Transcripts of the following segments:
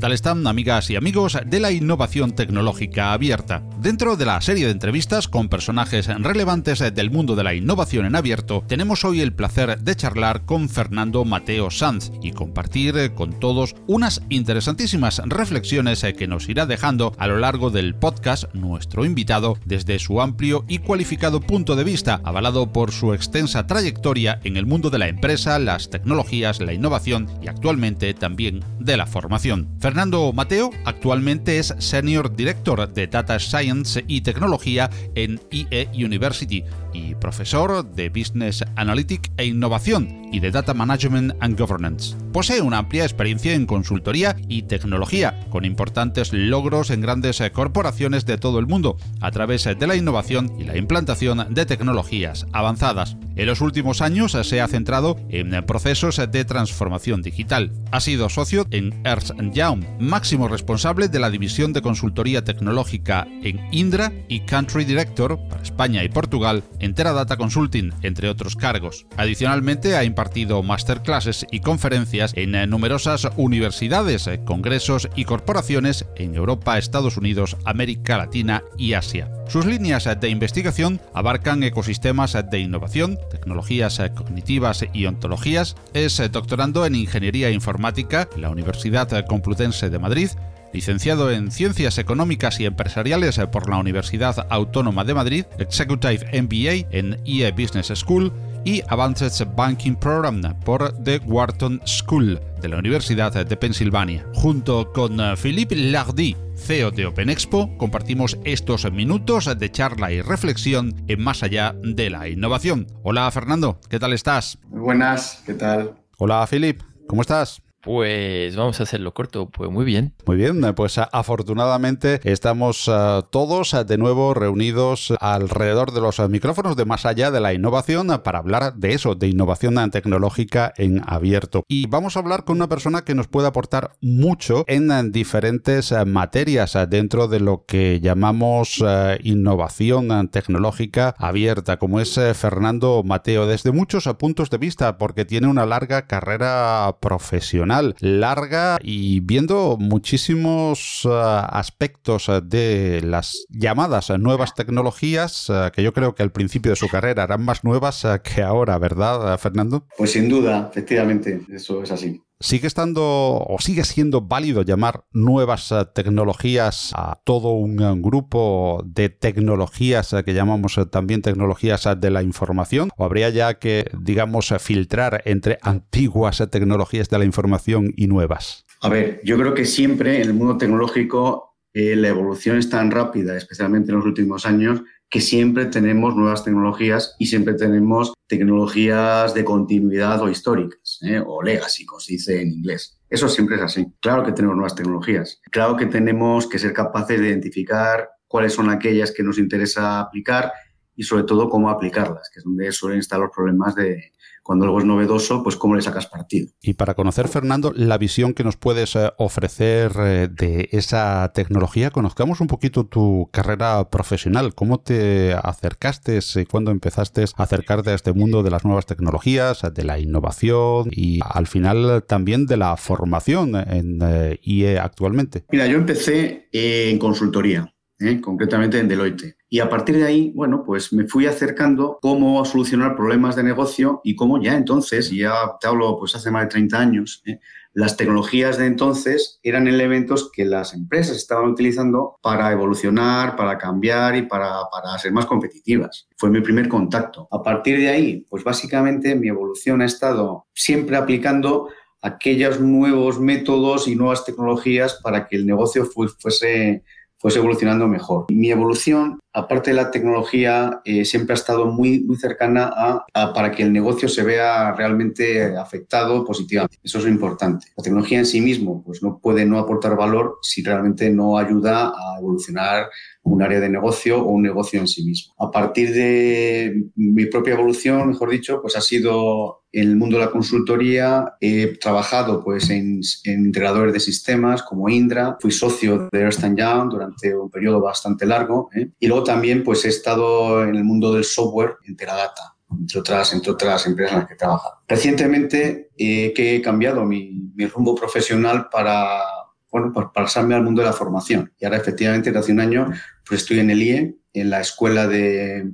Tal están amigas y amigos de la innovación tecnológica abierta? Dentro de la serie de entrevistas con personajes relevantes del mundo de la innovación en abierto, tenemos hoy el placer de charlar con Fernando Mateo Sanz y compartir con todos unas interesantísimas reflexiones que nos irá dejando a lo largo del podcast nuestro invitado desde su amplio y cualificado punto de vista, avalado por su extensa trayectoria en el mundo de la empresa, las tecnologías, la innovación y actualmente también de la formación. Fernando Mateo actualmente es Senior Director de Data Science y Tecnología en IE University y profesor de Business Analytics e Innovación y de Data Management and Governance. Posee una amplia experiencia en consultoría y tecnología, con importantes logros en grandes corporaciones de todo el mundo, a través de la innovación y la implantación de tecnologías avanzadas. En los últimos años se ha centrado en procesos de transformación digital. Ha sido socio en Ernst Young, máximo responsable de la división de consultoría tecnológica en Indra y Country Director para España y Portugal en Teradata Consulting, entre otros cargos. Adicionalmente ha impartido masterclasses y conferencias en numerosas universidades, congresos y corporaciones en Europa, Estados Unidos, América Latina y Asia. Sus líneas de investigación abarcan ecosistemas de innovación, tecnologías cognitivas y ontologías. Es doctorando en Ingeniería Informática en la Universidad Complutense de Madrid licenciado en Ciencias Económicas y Empresariales por la Universidad Autónoma de Madrid, Executive MBA en EA Business School y Advanced Banking Program por The Wharton School de la Universidad de Pensilvania. Junto con Philippe Lardy, CEO de Open Expo, compartimos estos minutos de charla y reflexión en Más allá de la innovación. Hola Fernando, ¿qué tal estás? Muy buenas, ¿qué tal? Hola Philip, ¿cómo estás? Pues vamos a hacerlo corto, pues muy bien. Muy bien, pues afortunadamente estamos uh, todos uh, de nuevo reunidos alrededor de los micrófonos de más allá de la innovación para hablar de eso, de innovación tecnológica en abierto. Y vamos a hablar con una persona que nos puede aportar mucho en diferentes materias dentro de lo que llamamos innovación tecnológica abierta, como es Fernando Mateo, desde muchos puntos de vista, porque tiene una larga carrera profesional larga y viendo muchísimos uh, aspectos uh, de las llamadas nuevas tecnologías que yo creo que al principio de su carrera eran más nuevas que ahora, ¿verdad, Fernando? Pues sin duda, efectivamente, eso es así. ¿Sigue estando o sigue siendo válido llamar nuevas tecnologías a todo un grupo de tecnologías que llamamos también tecnologías de la información? ¿O habría ya que, digamos, filtrar entre antiguas tecnologías de la información y nuevas? A ver, yo creo que siempre en el mundo tecnológico la evolución es tan rápida, especialmente en los últimos años, que siempre tenemos nuevas tecnologías y siempre tenemos tecnologías de continuidad o históricas, ¿eh? o legacy, como se dice en inglés. Eso siempre es así. Claro que tenemos nuevas tecnologías. Claro que tenemos que ser capaces de identificar cuáles son aquellas que nos interesa aplicar y sobre todo cómo aplicarlas, que es donde suelen estar los problemas de, cuando algo es novedoso, pues cómo le sacas partido. Y para conocer, Fernando, la visión que nos puedes eh, ofrecer eh, de esa tecnología, conozcamos un poquito tu carrera profesional, cómo te acercaste y cuándo empezaste a acercarte a este mundo de las nuevas tecnologías, de la innovación y al final también de la formación en eh, IE actualmente. Mira, yo empecé en consultoría. Concretamente en Deloitte. Y a partir de ahí, bueno, pues me fui acercando cómo solucionar problemas de negocio y cómo ya entonces, ya te hablo pues hace más de 30 años, ¿eh? las tecnologías de entonces eran elementos que las empresas estaban utilizando para evolucionar, para cambiar y para, para ser más competitivas. Fue mi primer contacto. A partir de ahí, pues básicamente mi evolución ha estado siempre aplicando aquellos nuevos métodos y nuevas tecnologías para que el negocio fuese fuese evolucionando mejor. Mi evolución, aparte de la tecnología, eh, siempre ha estado muy, muy cercana a, para que el negocio se vea realmente afectado positivamente. Eso es importante. La tecnología en sí mismo pues no puede no aportar valor si realmente no ayuda a evolucionar un área de negocio o un negocio en sí mismo. A partir de mi propia evolución, mejor dicho, pues ha sido en el mundo de la consultoría. He trabajado pues en, integradores de sistemas como Indra. Fui socio de Ernst Young durante un periodo bastante largo. ¿eh? Y luego también pues he estado en el mundo del software en Teradata entre otras, entre otras empresas en las que he trabajado. Recientemente eh, que he cambiado mi, mi rumbo profesional para bueno, pues pasarme al mundo de la formación. Y ahora efectivamente, hace un año, pues estoy en el IE, en la Escuela de,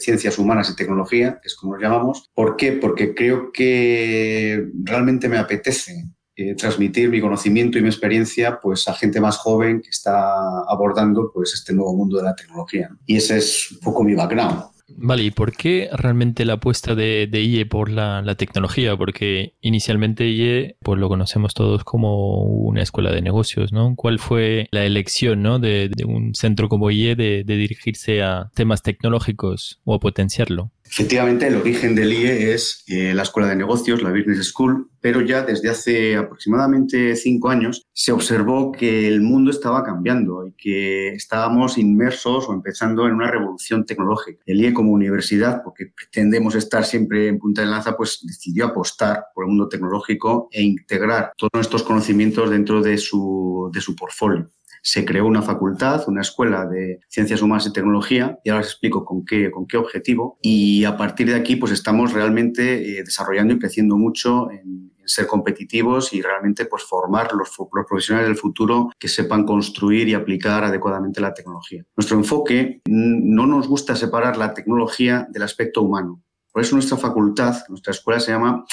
Ciencias Humanas y Tecnología, que es como lo llamamos. ¿Por qué? Porque creo que realmente me apetece eh, transmitir mi conocimiento y mi experiencia pues, a gente más joven que está abordando pues, este nuevo mundo de la tecnología. Y ese es un poco mi background. Vale, ¿y por qué realmente la apuesta de, IE por la, tecnología? Porque inicialmente IE, pues lo conocemos todos como una escuela de negocios, ¿no? ¿Cuál fue la elección, ¿no? de, un centro como IE de, de dirigirse a temas tecnológicos o a potenciarlo? Efectivamente, el origen del IE es eh, la Escuela de Negocios, la Business School, pero ya desde hace aproximadamente cinco años se observó que el mundo estaba cambiando y que estábamos inmersos o empezando en una revolución tecnológica. El IE como universidad, porque pretendemos estar siempre en punta de lanza, pues decidió apostar por el mundo tecnológico e integrar todos estos conocimientos dentro de su, de su portfolio se creó una facultad, una escuela de ciencias humanas y tecnología, y ahora os explico con qué, con qué objetivo. Y a partir de aquí, pues estamos realmente eh, desarrollando y creciendo mucho en, ser competitivos y realmente pues, formar los, profesionales del futuro que sepan construir y aplicar adecuadamente la tecnología. Nuestro enfoque no nos gusta separar la tecnología del aspecto humano. Por eso nuestra facultad, nuestra escuela se llama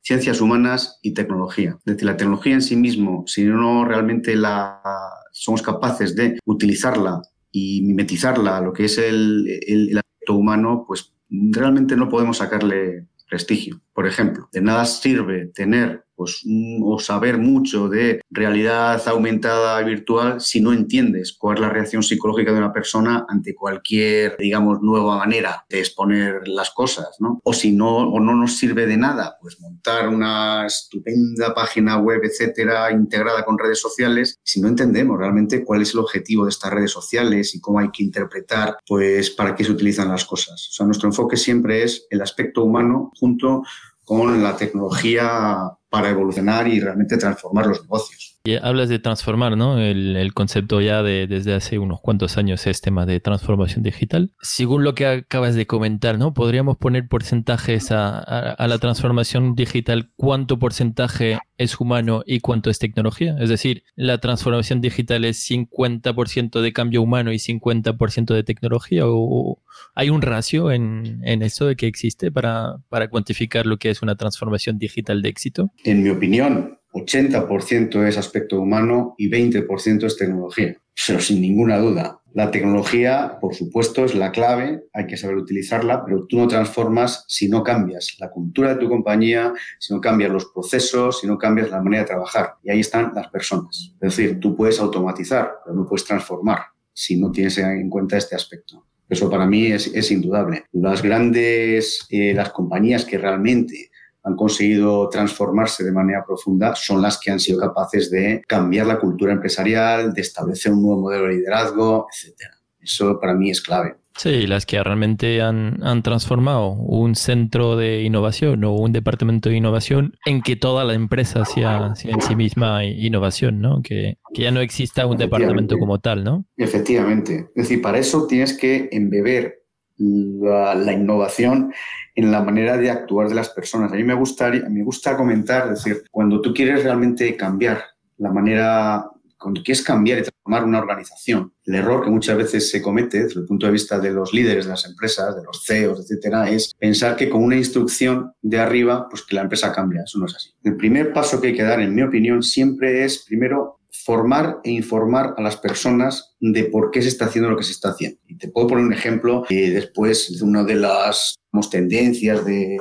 Ciencias Humanas y Tecnología. Es decir, la tecnología en sí mismo, si no realmente la somos capaces de utilizarla y mimetizarla a lo que es el, el, aspecto humano, pues realmente no podemos sacarle prestigio. Por ejemplo, de nada sirve tener pues, o saber mucho de realidad aumentada virtual si no entiendes cuál es la reacción psicológica de una persona ante cualquier, digamos, nueva manera de exponer las cosas, ¿no? O si no, o no nos sirve de nada, pues montar una estupenda página web, etcétera, integrada con redes sociales, si no entendemos realmente cuál es el objetivo de estas redes sociales y cómo hay que interpretar, pues, para qué se utilizan las cosas. O sea, nuestro enfoque siempre es el aspecto humano junto con la tecnología para evolucionar y realmente transformar los negocios. Y hablas de transformar, ¿no? El, concepto ya de, desde hace unos cuantos años es tema de transformación digital. Según lo que acabas de comentar, ¿no? Podríamos poner porcentajes a, a, la transformación digital. ¿Cuánto porcentaje es humano y cuánto es tecnología? Es decir, la transformación digital es 50% de cambio humano y 50% de tecnología. ¿O hay un ratio en, en eso de que existe para, para cuantificar lo que es una transformación digital de éxito? En mi opinión, 80% es aspecto humano y 20% es tecnología. Pero sin ninguna duda, la tecnología, por supuesto, es la clave, hay que saber utilizarla, pero tú no transformas si no cambias la cultura de tu compañía, si no cambias los procesos, si no cambias la manera de trabajar. Y ahí están las personas. Es decir, tú puedes automatizar, pero no puedes transformar si no tienes en cuenta este aspecto. Eso para mí es, indudable. Las grandes, eh, las compañías que realmente han conseguido transformarse de manera profunda son las que han sido capaces de cambiar la cultura empresarial, de establecer un nuevo modelo de liderazgo, etc. Eso para mí es clave. Sí, las que realmente han, han, transformado un centro de innovación o un departamento de innovación en que toda la empresa sea, en sí misma innovación, ¿no? Que, que ya no exista un departamento como tal, ¿no? Efectivamente. Es decir, para eso tienes que embeber la, innovación en la manera de actuar de las personas. A mí me, gustaría, me gusta comentar, es decir, cuando tú quieres realmente cambiar la manera, cuando quieres cambiar y transformar una organización, el error que muchas veces se comete desde el punto de vista de los líderes de las empresas, de los CEOs, etcétera, es pensar que con una instrucción de arriba, pues que la empresa cambia. Eso no es así. El primer paso que hay que dar, en mi opinión, siempre es primero formar e informar a las personas de por qué se está haciendo lo que se está haciendo. Y te puedo poner un ejemplo eh, después de una de las tendencias de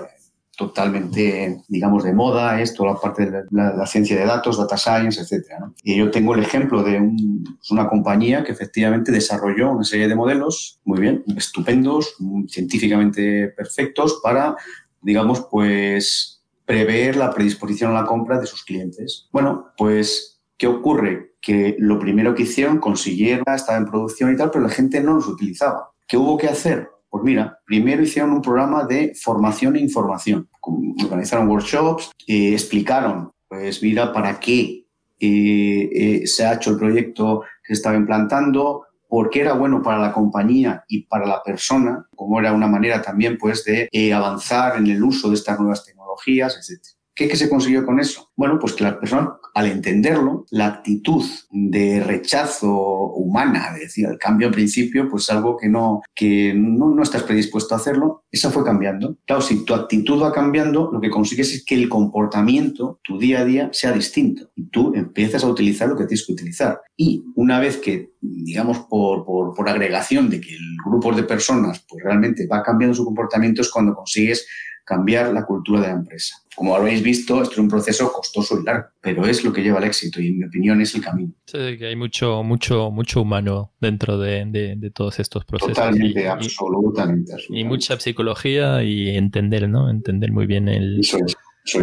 totalmente, digamos, de moda, es toda la parte de la, ciencia de datos, data science, etc. Y yo tengo el ejemplo de pues una compañía que efectivamente desarrolló una serie de modelos, muy bien, estupendos, científicamente perfectos para, digamos, pues prever la predisposición a la compra de sus clientes. Bueno, pues, ¿qué ocurre? Que lo primero que hicieron, consiguieron, estaba en producción y tal, pero la gente no los utilizaba. ¿Qué hubo que hacer? Pues mira, primero hicieron un programa de formación e información. Organizaron workshops, eh, explicaron, pues mira, para qué eh, eh, se ha hecho el proyecto que estaba implantando, por qué era bueno para la compañía y para la persona, como era una manera también pues de avanzar en el uso de estas nuevas tecnologías, etc. ¿Qué, se consiguió con eso? Bueno, pues que las personas, al entenderlo, la actitud de rechazo humana, de decir, el cambio en principio, pues algo que no, que no, no estás predispuesto a hacerlo, esa fue cambiando. Claro, si tu actitud va cambiando, lo que consigues es que el comportamiento, tu día a día, sea distinto. Y tú empiezas a utilizar lo que tienes que utilizar. Y una vez que, digamos, por, por, por agregación de que el grupo de personas, pues realmente va cambiando su comportamiento, es cuando consigues cambiar la cultura de la empresa. Como habéis visto, esto es un proceso costoso y largo, pero es lo que lleva al éxito y en mi opinión es el camino. Sí, que hay mucho, mucho, mucho humano dentro de, de, todos estos procesos. Totalmente, absolutamente, Y mucha psicología y entender, ¿no? Entender muy bien el,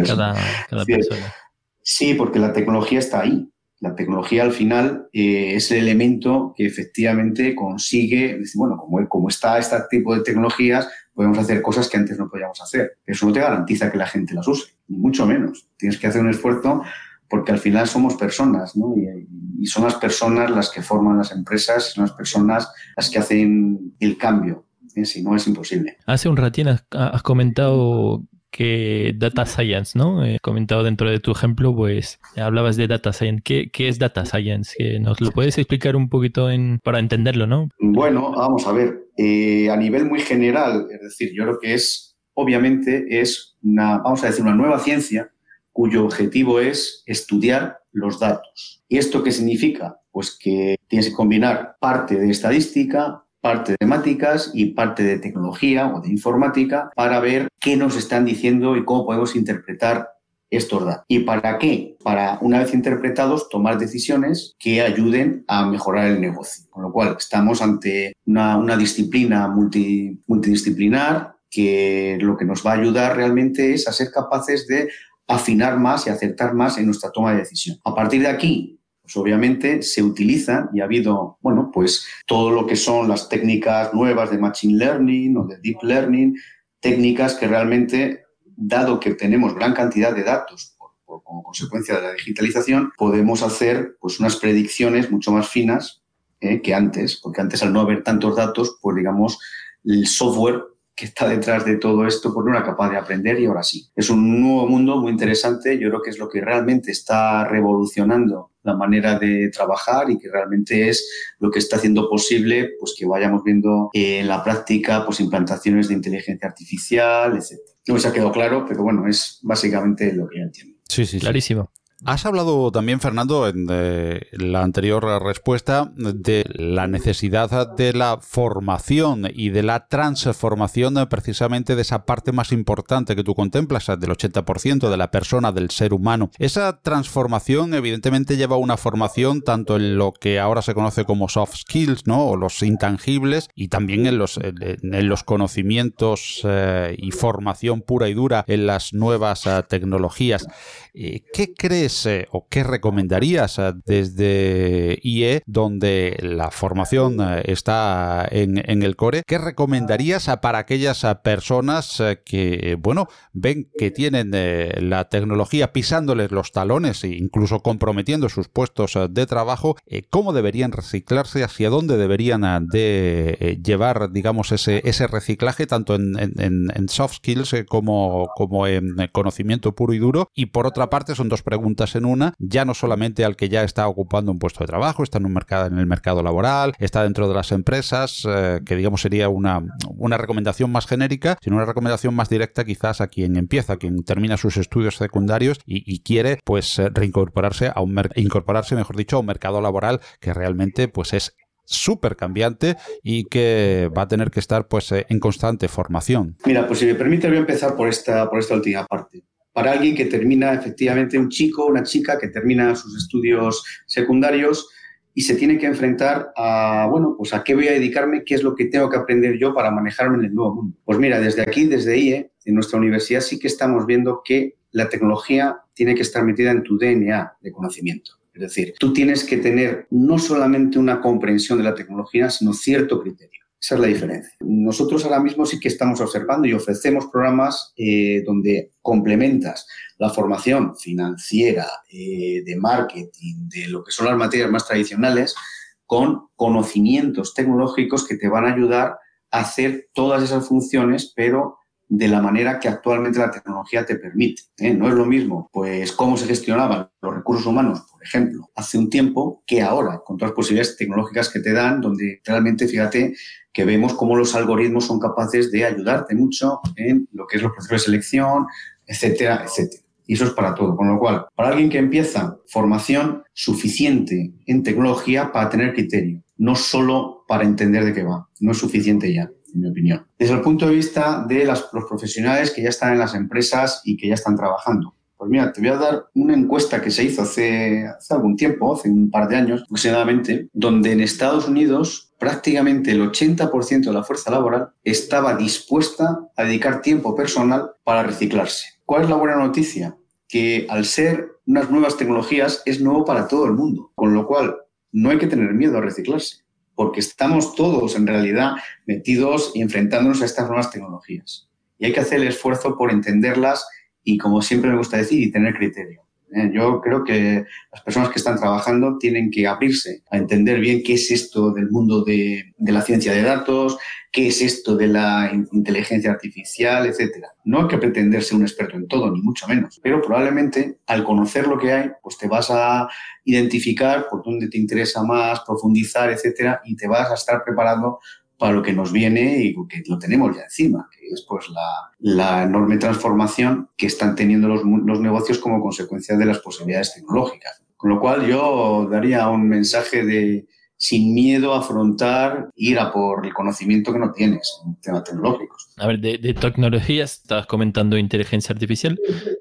cada, cada persona. Sí, porque la tecnología está ahí. La tecnología al final eh, es el elemento que efectivamente consigue, bueno, como, como está este tipo de tecnologías, podemos hacer cosas que antes no podíamos hacer. Eso no te garantiza que la gente las use, ni mucho menos. Tienes que hacer un esfuerzo porque al final somos personas, ¿no? Y, son las personas las que forman las empresas, son las personas las que hacen el cambio. ¿eh? Si no, es imposible. Hace un ratín has, comentado que Data Science, ¿no? He comentado dentro de tu ejemplo, pues hablabas de Data Science. ¿Qué, qué es Data Science? ¿Nos lo puedes explicar un poquito en, para entenderlo, no? Bueno, vamos a ver. Eh, a nivel muy general, es decir, yo creo que es, obviamente, es una, vamos a decir, una nueva ciencia cuyo objetivo es estudiar los datos. ¿Y esto qué significa? Pues que tienes que combinar parte de estadística, parte de temáticas y parte de tecnología o de informática para ver qué nos están diciendo y cómo podemos interpretar estos datos. ¿Y para qué? Para, una vez interpretados, tomar decisiones que ayuden a mejorar el negocio. Con lo cual, estamos ante una, disciplina multidisciplinar que lo que nos va a ayudar realmente es a ser capaces de afinar más y acertar más en nuestra toma de decisión. A partir de aquí, pues obviamente se utilizan y ha habido, bueno, pues todo lo que son las técnicas nuevas de Machine Learning o de Deep Learning, técnicas que realmente dado que tenemos gran cantidad de datos como consecuencia de la digitalización, podemos hacer pues, unas predicciones mucho más finas eh, que antes, porque antes al no haber tantos datos, pues digamos, el software que está detrás de todo esto pues no era capaz de aprender y ahora sí. Es un nuevo mundo muy interesante, yo creo que es lo que realmente está revolucionando la manera de trabajar y que realmente es lo que está haciendo posible pues que vayamos viendo en la práctica pues implantaciones de inteligencia artificial, etc. No se ha quedado claro, pero bueno, es básicamente lo que yo entiendo. Sí, sí, clarísimo. Has hablado también, Fernando, en eh, la anterior respuesta, de la necesidad de la formación y de la transformación precisamente de esa parte más importante que tú contemplas, del 80% de la persona, del ser humano. Esa transformación evidentemente lleva una formación tanto en lo que ahora se conoce como soft skills, ¿no? O los intangibles, y también en los, en los conocimientos eh, y formación pura y dura en las nuevas eh, tecnologías. ¿Qué crees eh, o qué recomendarías eh, desde IE, donde la formación eh, está en, el core? ¿Qué recomendarías para aquellas personas que, bueno, ven que tienen la tecnología pisándoles los talones e incluso comprometiendo sus puestos de trabajo? ¿Cómo deberían reciclarse? ¿Hacia dónde deberían de llevar, digamos, ese, ese reciclaje tanto en, en soft skills como, como en conocimiento puro y duro? Y por otra parte, son dos preguntas en una, ya no solamente al que ya está ocupando un puesto de trabajo, está en, un mercado, en el mercado laboral, está dentro de las empresas, eh, que digamos sería una, una recomendación más genérica, sino una recomendación más directa quizás a quien empieza, a quien termina sus estudios secundarios y, quiere pues eh, reincorporarse a un incorporarse, mejor dicho, a un mercado laboral que realmente pues es súper cambiante y que va a tener que estar pues eh, en constante formación. Mira, pues si me permite voy a empezar por esta, por esta última parte. Para alguien que termina efectivamente, un chico, una chica que termina sus estudios secundarios y se tiene que enfrentar a, bueno, pues a qué voy a dedicarme, qué es lo que tengo que aprender yo para manejarme en el nuevo mundo. Pues mira, desde aquí, desde IE, en nuestra universidad sí que estamos viendo que la tecnología tiene que estar metida en tu DNA de conocimiento. Es decir, tú tienes que tener no solamente una comprensión de la tecnología, sino cierto criterio. Esa es la diferencia. Nosotros ahora mismo sí que estamos observando y ofrecemos programas eh, donde complementas la formación financiera, eh, de marketing, de lo que son las materias más tradicionales, con conocimientos tecnológicos que te van a ayudar a hacer todas esas funciones, pero de la manera que actualmente la tecnología te permite. ¿eh? No es lo mismo, pues, cómo se gestionaban los recursos humanos, por ejemplo, hace un tiempo, que ahora, con todas las posibilidades tecnológicas que te dan, donde realmente, fíjate, que vemos cómo los algoritmos son capaces de ayudarte mucho en lo que es los procesos de selección, etcétera, etcétera. Y eso es para todo. Con lo cual, para alguien que empieza formación suficiente en tecnología para tener criterio, no solo para entender de qué va, no es suficiente ya en mi opinión. Desde el punto de vista de los profesionales que ya están en las empresas y que ya están trabajando. Pues mira, te voy a dar una encuesta que se hizo hace, hace algún tiempo, hace un par de años aproximadamente, donde en Estados Unidos prácticamente el 80% de la fuerza laboral estaba dispuesta a dedicar tiempo personal para reciclarse. ¿Cuál es la buena noticia? Que al ser unas nuevas tecnologías es nuevo para todo el mundo, con lo cual no hay que tener miedo a reciclarse porque estamos todos en realidad metidos y enfrentándonos a estas nuevas tecnologías. Y hay que hacer el esfuerzo por entenderlas y, como siempre me gusta decir, y tener criterio. ¿Eh? Yo creo que las personas que están trabajando tienen que abrirse a entender bien qué es esto del mundo de, la ciencia de datos, qué es esto de la inteligencia artificial, etcétera. No hay que pretender ser un experto en todo, ni mucho menos, pero probablemente al conocer lo que hay, pues te vas a identificar por dónde te interesa más, profundizar, etcétera, y te vas a estar preparando para lo que nos viene y que lo tenemos ya encima, que es pues la, enorme transformación que están teniendo los, los negocios como consecuencia de las posibilidades tecnológicas. Con lo cual yo daría un mensaje de, sin miedo a afrontar, ir a por el conocimiento que no tienes en temas tecnológicos. A ver, de, tecnologías, estabas comentando inteligencia artificial,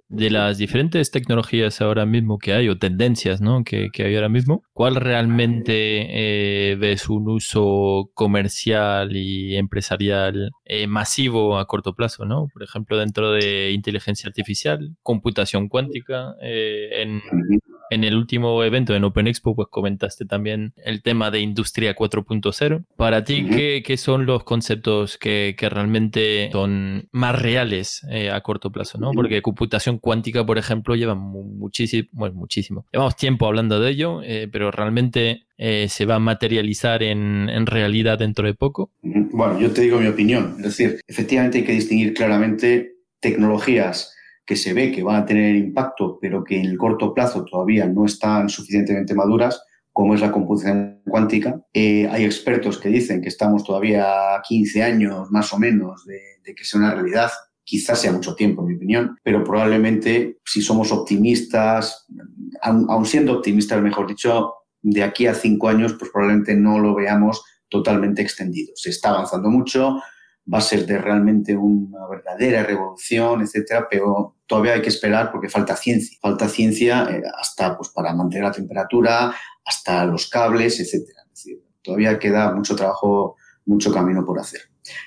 de las diferentes tecnologías ahora mismo que hay o tendencias ¿no? que, hay ahora mismo, ¿cuál realmente eh, ves un uso comercial y empresarial eh, masivo a corto plazo? ¿no? Por ejemplo, dentro de inteligencia artificial, computación cuántica, eh, en en el último evento en Open Expo, pues comentaste también el tema de Industria 4.0. Para ti, ¿qué, son los conceptos que, realmente son más reales eh, a corto plazo? ¿no? Porque computación cuántica, por ejemplo, lleva muchísimo, bueno, muchísimo. Llevamos tiempo hablando de ello, eh, pero realmente eh, se va a materializar en, en, realidad dentro de poco. Bueno, yo te digo mi opinión. Es decir, efectivamente hay que distinguir claramente tecnologías que se ve que van a tener impacto, pero que en el corto plazo todavía no están suficientemente maduras, como es la computación cuántica. Eh, hay expertos que dicen que estamos todavía a 15 años más o menos de, que sea una realidad. Quizás sea mucho tiempo, en mi opinión, pero probablemente si somos optimistas, aun, siendo optimistas, mejor dicho, de aquí a cinco años, pues probablemente no lo veamos totalmente extendido. Se está avanzando mucho, va a ser de realmente una verdadera revolución, etcétera, pero todavía hay que esperar porque falta ciencia. Falta ciencia eh, hasta pues, para mantener la temperatura, hasta los cables, etcétera. Todavía queda mucho trabajo, mucho camino por hacer.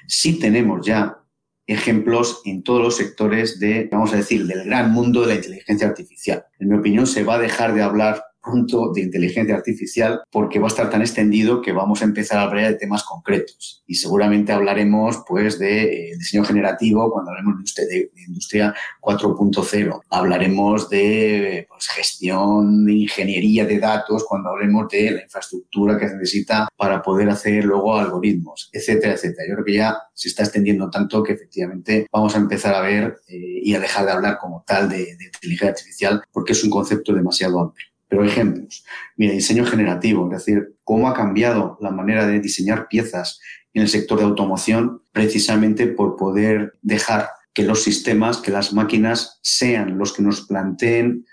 Sí tenemos ya ejemplos en todos los sectores de, vamos a decir, del gran mundo de la inteligencia artificial. En mi opinión, se va a dejar de hablar de inteligencia artificial porque va a estar tan extendido que vamos a empezar a hablar de temas concretos. Y seguramente hablaremos pues de eh, diseño generativo cuando hablemos de, industria 4.0 hablaremos de pues, gestión de ingeniería de datos cuando hablemos de la infraestructura que se necesita para poder hacer luego algoritmos etcétera etcétera. Yo creo que ya se está extendiendo tanto que efectivamente vamos a empezar a ver eh, y a dejar de hablar como tal de inteligencia artificial porque es un concepto demasiado amplio pero ejemplos. Mira, diseño generativo, es decir, cómo ha cambiado la manera de diseñar piezas en el sector de automoción precisamente por poder dejar que los sistemas, que las máquinas sean los que nos planteen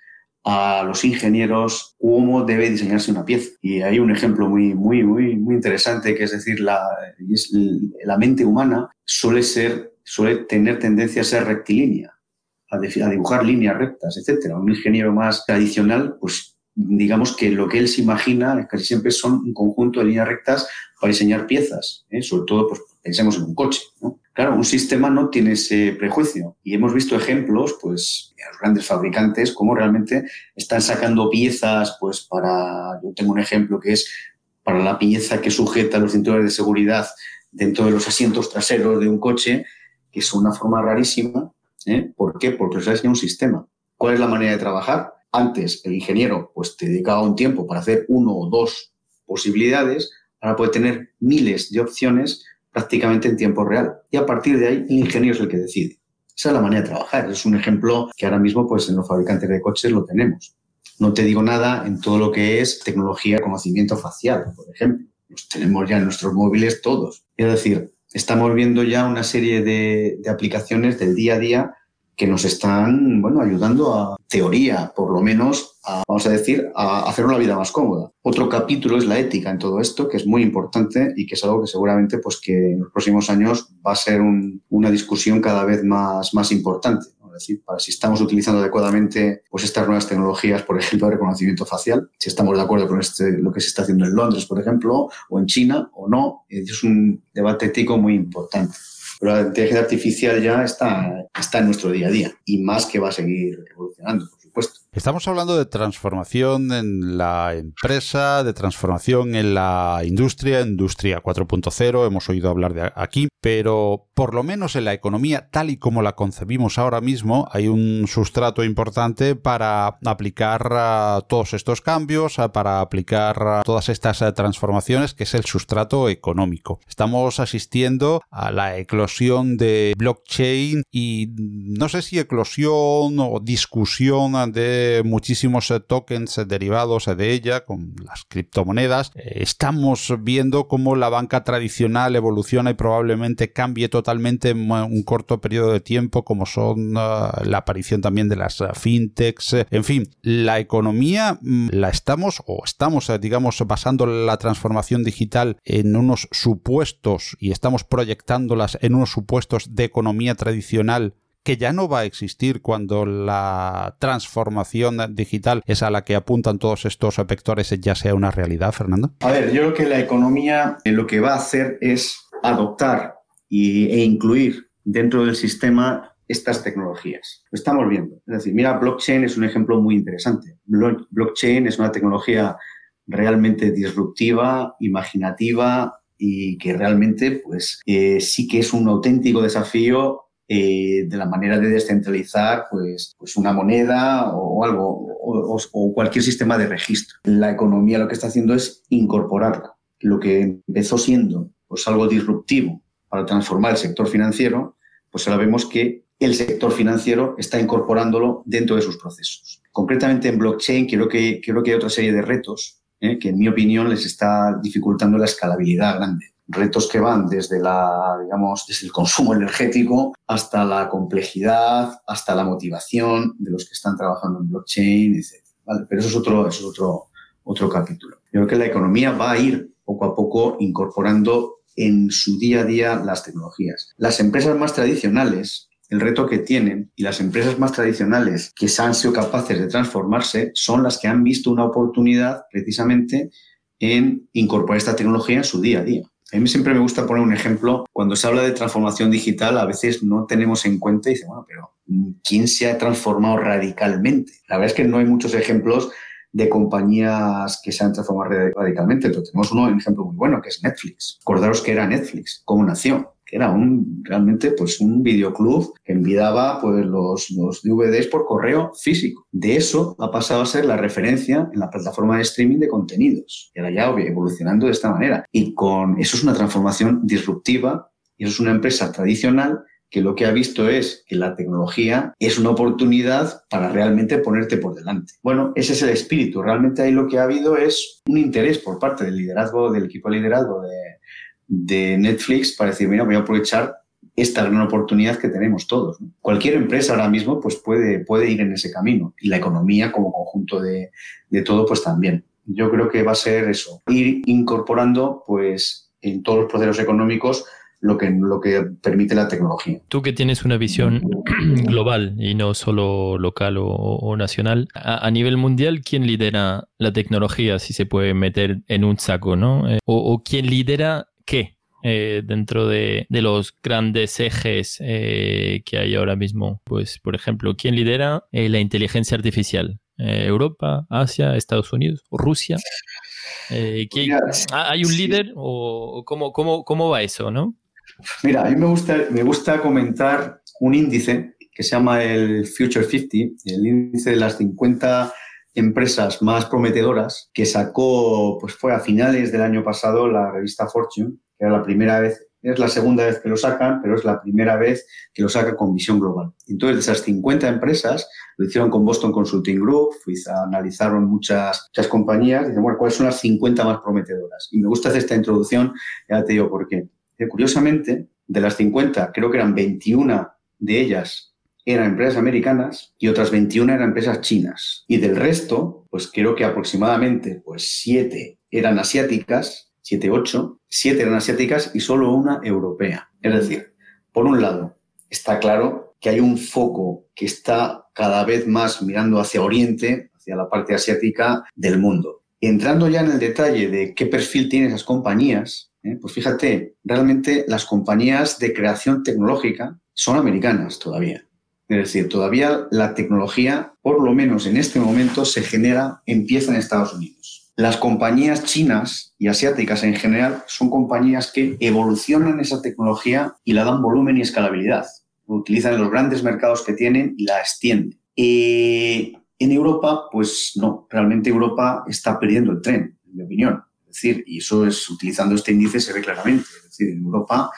a los ingenieros cómo debe diseñarse una pieza. Y hay un ejemplo muy, muy, muy, muy interesante que es decir, la, la mente humana suele ser, suele tener tendencia a ser rectilínea, a, dibujar líneas rectas, etcétera. Un ingeniero más tradicional, pues digamos que lo que él se imagina casi siempre son un conjunto de líneas rectas para diseñar piezas, ¿eh? sobre todo pues pensemos en un coche. Claro, un sistema no tiene ese prejuicio y hemos visto ejemplos, pues, de los grandes fabricantes, cómo realmente están sacando piezas, pues, para, yo tengo un ejemplo que es para la pieza que sujeta los cinturones de seguridad dentro de los asientos traseros de un coche, que es una forma rarísima. ¿eh? ¿Por qué? Porque se ha un sistema. ¿Cuál es la manera de trabajar? Antes el ingeniero pues te dedicaba un tiempo para hacer uno o dos posibilidades, ahora puede tener miles de opciones prácticamente en tiempo real. Y a partir de ahí, el ingeniero es el que decide. Esa es la manera de trabajar. Es un ejemplo que ahora mismo, pues, en los fabricantes de coches lo tenemos. No te digo nada en todo lo que es tecnología conocimiento facial, por ejemplo. Los tenemos ya en nuestros móviles todos. Es decir, estamos viendo ya una serie de, de aplicaciones del día a día que nos están bueno, ayudando a teoría, por lo menos, a, vamos a decir, a hacer una vida más cómoda. Otro capítulo es la ética en todo esto, que es muy importante y que es algo que seguramente pues, que en los próximos años va a ser una discusión cada vez más, más importante. Es decir, para si estamos utilizando adecuadamente pues, estas nuevas tecnologías, por ejemplo, de reconocimiento facial, si estamos de acuerdo con este, lo que se está haciendo en Londres, por ejemplo, o en China, o no, es un debate ético muy importante. Pero la inteligencia artificial ya está, en nuestro día a día y más que va a seguir evolucionando, por supuesto. Estamos hablando de transformación en la empresa, de transformación en la industria, industria 4.0, hemos oído hablar de aquí, pero por lo menos en la economía tal y como la concebimos ahora mismo, hay un sustrato importante para aplicar todos estos cambios, para aplicar todas estas transformaciones, que es el sustrato económico. Estamos asistiendo a la eclosión de blockchain y no sé si eclosión o discusión de muchísimos eh, tokens eh, derivados eh, de ella, con las criptomonedas. Estamos viendo cómo la banca tradicional evoluciona y probablemente cambie totalmente en un corto periodo de tiempo, como son la aparición también de las fintechs. En fin, la economía mm, la estamos o estamos, digamos, basando la transformación digital en unos supuestos y estamos proyectándolas en unos supuestos de economía tradicional que ya no va a existir cuando la transformación digital es a la que apuntan todos estos vectores ya sea una realidad, Fernando? A ver, yo creo que la economía eh, lo que va a hacer es adoptar e incluir dentro del sistema estas tecnologías. Lo estamos viendo. Es decir, mira, blockchain es un ejemplo muy interesante. Blockchain es una tecnología realmente disruptiva, imaginativa y que realmente pues, eh, sí que es un auténtico desafío eh, de la manera de descentralizar pues, pues una moneda o algo, o, cualquier sistema de registro. La economía lo que está haciendo es incorporarla. Lo que empezó siendo pues, algo disruptivo para transformar el sector financiero, pues ahora vemos que el sector financiero está incorporándolo dentro de sus procesos. Concretamente en blockchain creo que, creo que hay otra serie de retos ¿eh? que en mi opinión les está dificultando la escalabilidad grande retos que van desde la, digamos, desde el consumo energético hasta la complejidad, hasta la motivación de los que están trabajando en blockchain, etc. ¿Vale? Pero eso es otro, eso es otro, otro capítulo. Yo creo que la economía va a ir poco a poco incorporando en su día a día las tecnologías. Las empresas más tradicionales, el reto que tienen y las empresas más tradicionales que han sido capaces de transformarse son las que han visto una oportunidad precisamente en incorporar esta tecnología en su día a día. A mí siempre me gusta poner un ejemplo. Cuando se habla de transformación digital, a veces no tenemos en cuenta y dice, bueno, pero ¿quién se ha transformado radicalmente? La verdad es que no hay muchos ejemplos de compañías que se han transformado radicalmente, pero tenemos uno, un ejemplo muy bueno, que es Netflix. Acordaros que era Netflix, como nació era un, realmente pues un videoclub que enviaba pues los, los DVDs por correo físico. De eso ha pasado a ser la referencia en la plataforma de streaming de contenidos. Y ahora ya evolucionando de esta manera. Y con eso es una transformación disruptiva y eso es una empresa tradicional que lo que ha visto es que la tecnología es una oportunidad para realmente ponerte por delante. Bueno, ese es el espíritu. Realmente ahí lo que ha habido es un interés por parte del liderazgo, del equipo de liderazgo de, de Netflix para decir, mira, voy a aprovechar esta gran oportunidad que tenemos todos. Cualquier empresa ahora mismo pues puede, puede ir en ese camino y la economía como conjunto de, de todo pues también. Yo creo que va a ser eso, ir incorporando pues en todos los procesos económicos lo que, lo que permite la tecnología. Tú que tienes una visión global y no solo local o, nacional, a, nivel mundial, ¿quién lidera la tecnología, si se puede meter en un saco, ¿no? Eh, o, quién lidera qué? Eh, dentro de, los grandes ejes eh, que hay ahora mismo. Pues, por ejemplo, ¿quién lidera la inteligencia artificial? ¿Europa, Asia, Estados Unidos, Rusia? ¿Hay un líder o cómo, cómo, cómo va eso, no? Mira, a mí me gusta, me gusta comentar un índice que se llama el Future 50, el índice de las 50 empresas más prometedoras que sacó, pues fue a finales del año pasado la revista Fortune, que era la primera vez, es la segunda vez que lo sacan, pero es la primera vez que lo saca con visión global. Entonces, de esas 50 empresas, lo hicieron con Boston Consulting Group, analizaron muchas, muchas compañías, y dicen, bueno, ¿cuáles son las 50 más prometedoras? Y me gusta hacer esta introducción, ya te digo por qué curiosamente, de las 50, creo que eran 21 de ellas eran empresas americanas y otras 21 eran empresas chinas. Y del resto, pues creo que aproximadamente pues 7 eran asiáticas, 7, 8, 7 eran asiáticas y solo una europea. Es decir, por un lado, está claro que hay un foco que está cada vez más mirando hacia Oriente, hacia la parte asiática del mundo. Entrando ya en el detalle de qué perfil tienen esas compañías, ¿eh? Pues fíjate, realmente las compañías de creación tecnológica son americanas todavía. Es decir, todavía la tecnología, por lo menos en este momento, se genera, empieza en Estados Unidos. Las compañías chinas y asiáticas en general son compañías que evolucionan esa tecnología y la dan volumen y escalabilidad. utilizan los grandes mercados que tienen y la extienden. Y en Europa, pues no, realmente Europa está perdiendo el tren, en mi opinión. Es decir, y eso es, utilizando este índice se ve claramente. Es decir, en Europa,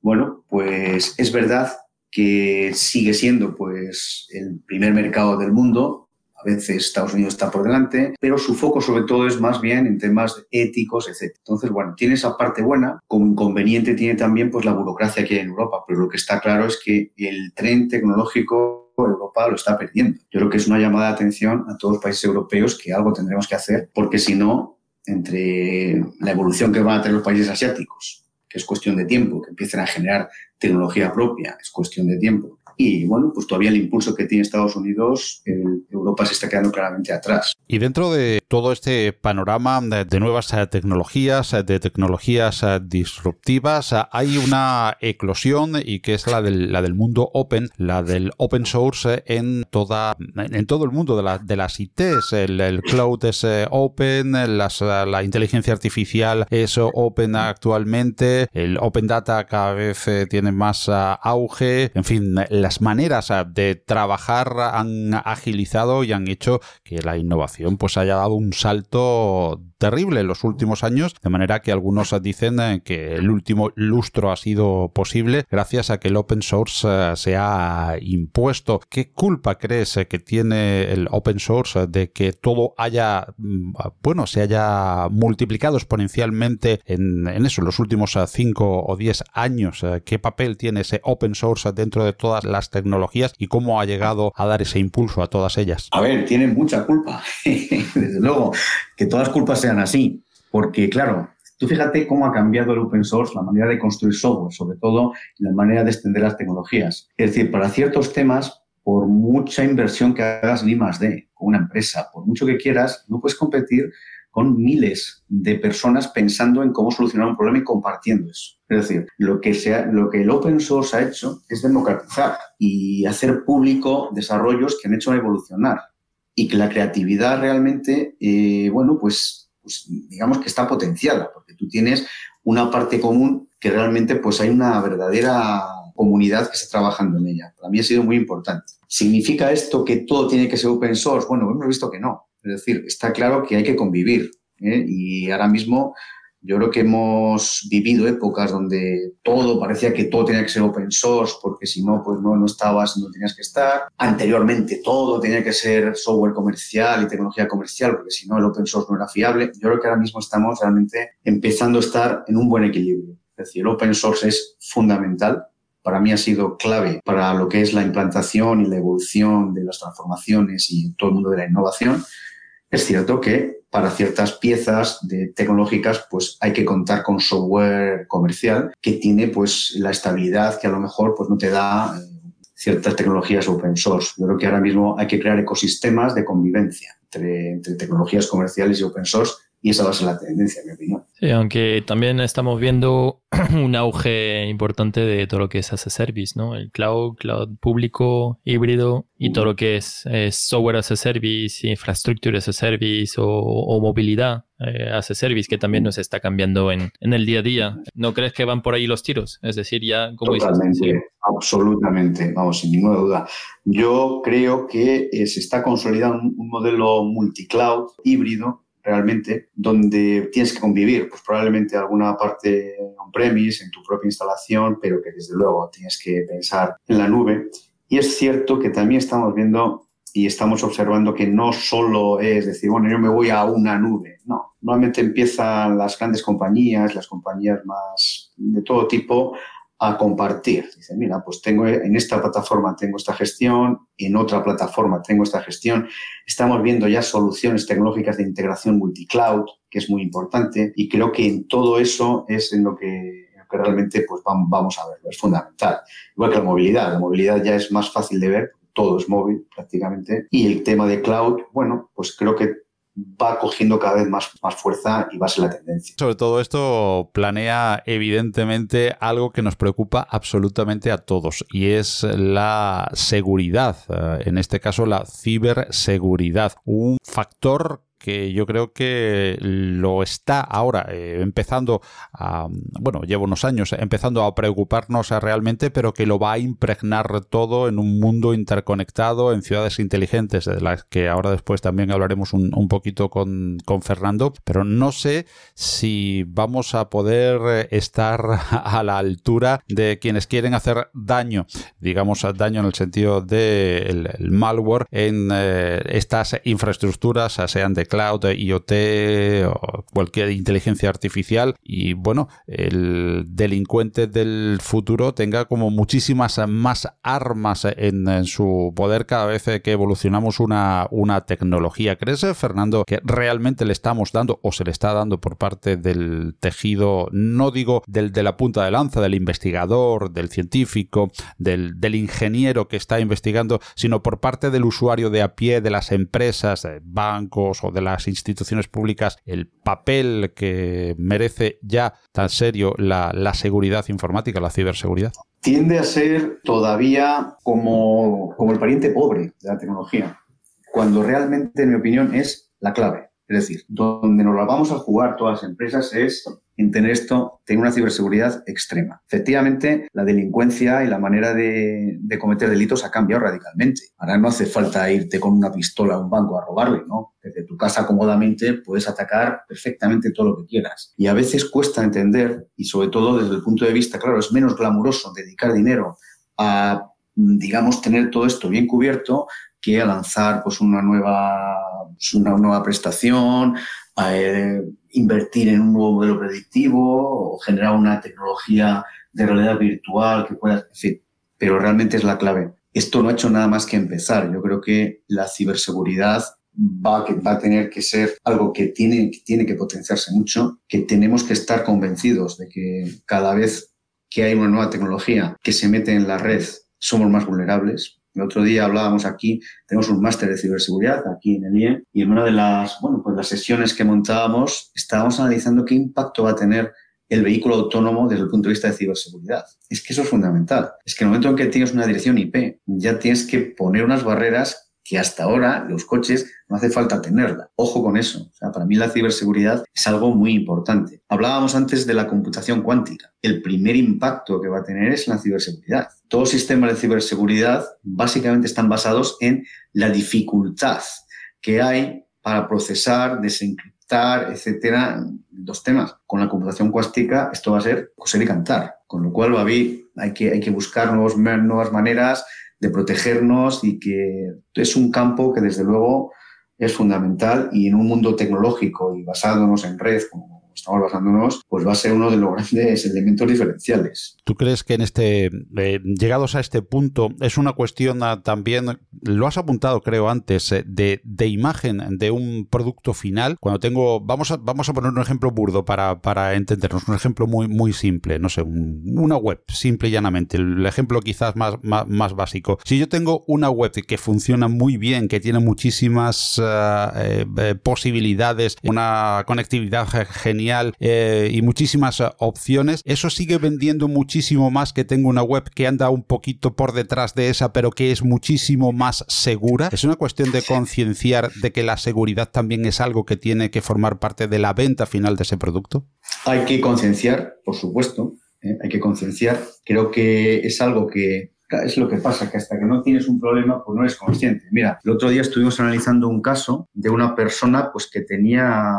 bueno, pues es verdad que sigue siendo pues el primer mercado del mundo. A veces Estados Unidos está por delante, pero su foco sobre todo es más bien en temas éticos, etc. Entonces, bueno, tiene esa parte buena. Como inconveniente tiene también pues la burocracia que hay en Europa, pero lo que está claro es que el tren tecnológico Europa lo está perdiendo. Yo creo que es una llamada de atención a todos los países europeos que algo tendremos que hacer, porque si no, entre la evolución que van a tener los países asiáticos, es cuestión de tiempo, que empiecen a generar tecnología propia, es cuestión de tiempo. Y bueno, pues todavía el impulso que tiene Estados Unidos, Europa se está quedando claramente atrás. Y dentro de todo este panorama de, nuevas eh, tecnologías, eh, de tecnologías eh, disruptivas, hay una eclosión y que es la del, la del mundo open, la del open source en toda en todo el mundo de, la, de las ITs. El, cloud es open, la inteligencia artificial es open actualmente, el open data cada vez tiene más auge, en fin, las maneras de trabajar han agilizado y han hecho que la innovación pues haya dado un salto terrible en los últimos años, de manera que algunos dicen eh, que el último lustro ha sido posible gracias a que el open source eh, se ha impuesto. ¿Qué culpa crees eh, que tiene el open source de que todo haya, mm, bueno, se haya multiplicado exponencialmente en, en eso, en los últimos 5 o 10 años? ¿Qué papel tiene ese open source dentro de todas las tecnologías y cómo ha llegado a dar ese impulso a todas ellas? A ver, tiene mucha culpa, desde luego que todas culpas sean así, porque claro, tú fíjate cómo ha cambiado el open source, la manera de construir software, sobre todo la manera de extender las tecnologías. Es decir, para ciertos temas, por mucha inversión que hagas en I+D con una empresa, por mucho que quieras, no puedes competir con miles de personas pensando en cómo solucionar un problema y compartiendo eso. Es decir, lo que, el open source ha hecho es democratizar y hacer público desarrollos que han hecho evolucionar y que la creatividad realmente, eh, bueno, pues, pues, digamos que está potenciada, porque tú tienes una parte común que realmente pues hay una verdadera comunidad que está trabajando en ella. Para mí ha sido muy importante. ¿Significa esto que todo tiene que ser open source? Bueno, hemos visto que no. Es decir, está claro que hay que convivir. ¿eh? Y ahora mismo yo creo que hemos vivido épocas donde todo parecía que todo tenía que ser open source porque si no, pues no, no estabas, no tenías que estar. Anteriormente todo tenía que ser software comercial y tecnología comercial porque si no el open source no era fiable. Yo creo que ahora mismo estamos realmente empezando a estar en un buen equilibrio. Es decir, el open source es fundamental para mí ha sido clave para lo que es la implantación y la evolución de las transformaciones y todo el mundo de la innovación. Es cierto que para ciertas piezas tecnológicas pues hay que contar con software comercial que tiene pues la estabilidad que a lo mejor pues no te da eh, ciertas tecnologías open source. Yo creo que ahora mismo hay que crear ecosistemas de convivencia entre tecnologías comerciales y open source y esa va a ser la tendencia, en mi opinión. Sí, aunque también estamos viendo un auge importante de todo lo que es as a service, ¿no? El cloud, cloud público, híbrido y todo lo que es, software as a service, infraestructura as a service o, movilidad eh, as a service, que también nos está cambiando en, en, el día a día. ¿No crees que van por ahí los tiros? Es decir, ya como Totalmente, absolutamente, vamos, sin ninguna duda. Yo creo que eh, se está consolidando un modelo multicloud híbrido realmente, donde tienes que convivir, pues probablemente alguna parte on-premise, en tu propia instalación, pero que desde luego tienes que pensar en la nube. Y es cierto que también estamos viendo y estamos observando que no solo es decir, bueno, yo me voy a una nube, no. Normalmente empiezan las grandes compañías, las compañías más de todo tipo, a compartir. Dice, mira, pues tengo en esta plataforma tengo esta gestión, en otra plataforma tengo esta gestión. Estamos viendo ya soluciones tecnológicas de integración multicloud, que es muy importante, y creo que en todo eso es en lo que, realmente pues vamos a verlo, es fundamental. Igual que la movilidad, la movilidad ya es más fácil de ver, todo es móvil prácticamente, y el tema de cloud, bueno, pues creo que va cogiendo cada vez más, más fuerza y va a ser la tendencia. Sobre todo esto planea evidentemente algo que nos preocupa absolutamente a todos y es la seguridad, eh, en este caso la ciberseguridad, un factor que yo creo que lo está ahora eh, empezando a, bueno, llevo unos años empezando a preocuparnos realmente, pero que lo va a impregnar todo en un mundo interconectado, en ciudades inteligentes, de las que ahora después también hablaremos un, un poquito con, con Fernando, pero no sé si vamos a poder estar a la altura de quienes quieren hacer daño, digamos daño en el sentido del de malware en eh, estas infraestructuras, sean de cloud, IoT o cualquier inteligencia artificial y bueno, el delincuente del futuro tenga como muchísimas más armas en, su poder cada vez que evolucionamos una, una tecnología. ¿Crees, Fernando, que realmente le estamos dando o se le está dando por parte del tejido, no digo del de la punta de lanza, del investigador, del científico, del, del ingeniero que está investigando, sino por parte del usuario de a pie, de las empresas, bancos o de las instituciones públicas el papel que merece ya tan serio la, seguridad informática, la ciberseguridad? Tiende a ser todavía como, como el pariente pobre de la tecnología, cuando realmente, en mi opinión, es la clave. Es decir, donde nos la vamos a jugar todas las empresas es en tener esto, tener una ciberseguridad extrema. Efectivamente, la delincuencia y la manera de, cometer delitos ha cambiado radicalmente. Ahora no hace falta irte con una pistola a un banco a robarle, ¿no? Desde tu casa cómodamente puedes atacar perfectamente todo lo que quieras. Y a veces cuesta entender, y sobre todo desde el punto de vista, claro, es menos glamuroso dedicar dinero a digamos, tener todo esto bien cubierto que a lanzar pues, una, nueva, pues, una nueva prestación, a, eh, invertir en un nuevo modelo predictivo o generar una tecnología de realidad virtual que pueda, en pero realmente es la clave. Esto no ha hecho nada más que empezar. Yo creo que la ciberseguridad va, a tener que ser algo que tiene que potenciarse mucho, que tenemos que estar convencidos de que cada vez que hay una nueva tecnología que se mete en la red, somos más vulnerables, el otro día hablábamos aquí, tenemos un máster de ciberseguridad aquí en el IE y en una de las, bueno, pues las sesiones que montábamos estábamos analizando qué impacto va a tener el vehículo autónomo desde el punto de vista de ciberseguridad. Es que eso es fundamental. Es que en el momento en que tienes una dirección IP, ya tienes que poner unas barreras que hasta ahora los coches no hace falta tenerla. Ojo con eso. O sea, para mí la ciberseguridad es algo muy importante. Hablábamos antes de la computación cuántica. El primer impacto que va a tener es la ciberseguridad. Todos sistemas de ciberseguridad básicamente están basados en la dificultad que hay para procesar, desencriptar, etcétera, dos temas. Con la computación cuántica esto va a ser coser y cantar, con lo cual va hay que, hay que buscar nuevos, nuevas maneras de protegernos y que es un campo que desde luego es fundamental y en un mundo tecnológico y basándonos en red como estamos basándonos, pues va a ser uno de los grandes elementos diferenciales. ¿Tú crees que en este, eh, llegados a este punto, es una cuestión también, lo has apuntado creo antes, eh, de, de, imagen de un producto final? Cuando tengo, vamos a, vamos a poner un ejemplo burdo para, para entendernos, un ejemplo muy, muy simple, no sé, una web, simple y llanamente, el ejemplo quizás más, más, más, básico. Si yo tengo una web que funciona muy bien, que tiene muchísimas eh, posibilidades, una conectividad genial y muchísimas opciones, eso sigue vendiendo muchísimo más que tengo una web que anda un poquito por detrás de esa, pero que es muchísimo más segura. Es una cuestión de concienciar de que la seguridad también es algo que tiene que formar parte de la venta final de ese producto. Hay que concienciar, por supuesto, ¿eh? hay que concienciar. Creo que es algo que es lo que pasa, que hasta que no tienes un problema, pues no eres consciente. Mira, el otro día estuvimos analizando un caso de una persona pues, que tenía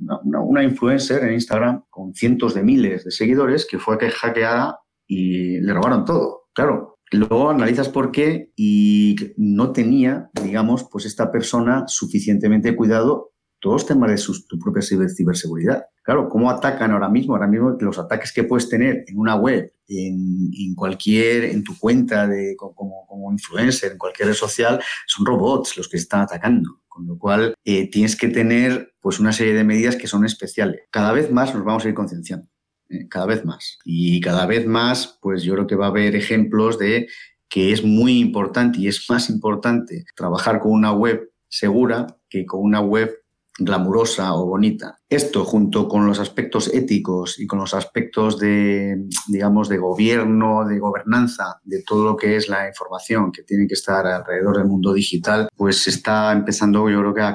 una, influencer en Instagram con cientos de miles de seguidores que fue hackeada y le robaron todo. Claro, luego analizas por qué y no tenía, digamos, pues esta persona suficientemente cuidado todos los temas de su, tu propia ciberseguridad. Claro, ¿cómo atacan ahora mismo? Ahora mismo los ataques que puedes tener en una web, en, cualquier, en tu cuenta de, como, como, influencer, en cualquier red social, son robots los que están atacando. Con lo cual, eh, tienes que tener pues, una serie de medidas que son especiales. Cada vez más nos vamos a ir concienciando, eh, cada vez más. Y cada vez más, pues yo creo que va a haber ejemplos de que es muy importante y es más importante trabajar con una web segura que con una web glamurosa o bonita. Esto junto con los aspectos éticos y con los aspectos de, digamos, de gobierno, de gobernanza, de todo lo que es la información que tiene que estar alrededor del mundo digital, pues está empezando yo creo que a,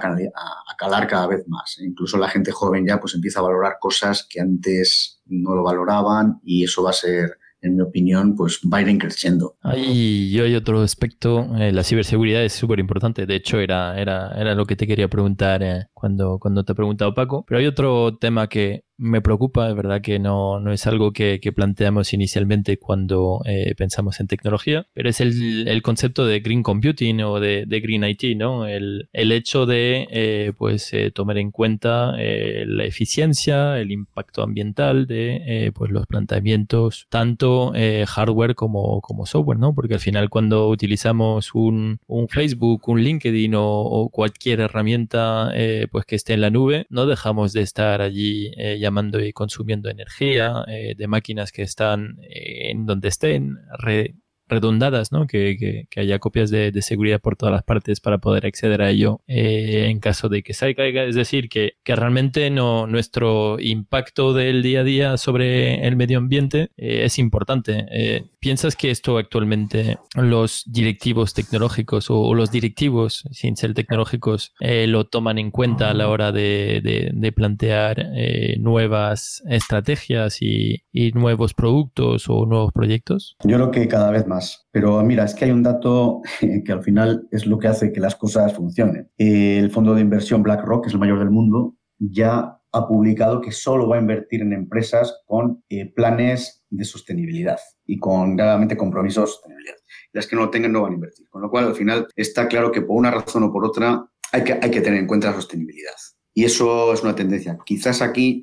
calar cada vez más. Incluso la gente joven ya pues empieza a valorar cosas que antes no lo valoraban y eso va a ser en mi opinión, pues va a ir creciendo. y hay otro aspecto, eh, la ciberseguridad es súper importante, de hecho era, era, era lo que te quería preguntar eh, cuando, cuando te he preguntado Paco, pero hay otro tema que me preocupa, es verdad que no, no es algo que, que planteamos inicialmente cuando eh, pensamos en tecnología, pero es el, el, concepto de green computing o de, de green IT, ¿no? El, el hecho de eh, pues, eh, tomar en cuenta la eficiencia, el impacto ambiental de pues, los planteamientos, tanto hardware como, como software, ¿no? Porque al final cuando utilizamos un, un Facebook, un LinkedIn o, o cualquier herramienta pues que esté en la nube, no dejamos de estar allí llamando y consumiendo energía, eh, de máquinas que están eh, en donde estén, redundadas, ¿no? Que, haya copias de, seguridad por todas las partes para poder acceder a ello eh, en caso de que se caiga. Es decir, que, realmente no, nuestro impacto del día a día sobre el medio ambiente eh, es importante. Eh, ¿Piensas que esto actualmente los directivos tecnológicos o, los directivos, sin ser tecnológicos, lo toman en cuenta a la hora de, de, plantear nuevas estrategias y, y nuevos productos o nuevos proyectos? Yo creo que cada vez más pero mira, es que hay un dato que al final es lo que hace que las cosas funcionen. El fondo de inversión BlackRock, que es el mayor del mundo, ya ha publicado que solo va a invertir en empresas con eh, planes de sostenibilidad y con claramente compromisos de sostenibilidad. Las que no lo tengan no van a invertir. Con lo cual, al final, está claro que por una razón o por otra hay que, hay que tener en cuenta la sostenibilidad. Y eso es una tendencia. Quizás aquí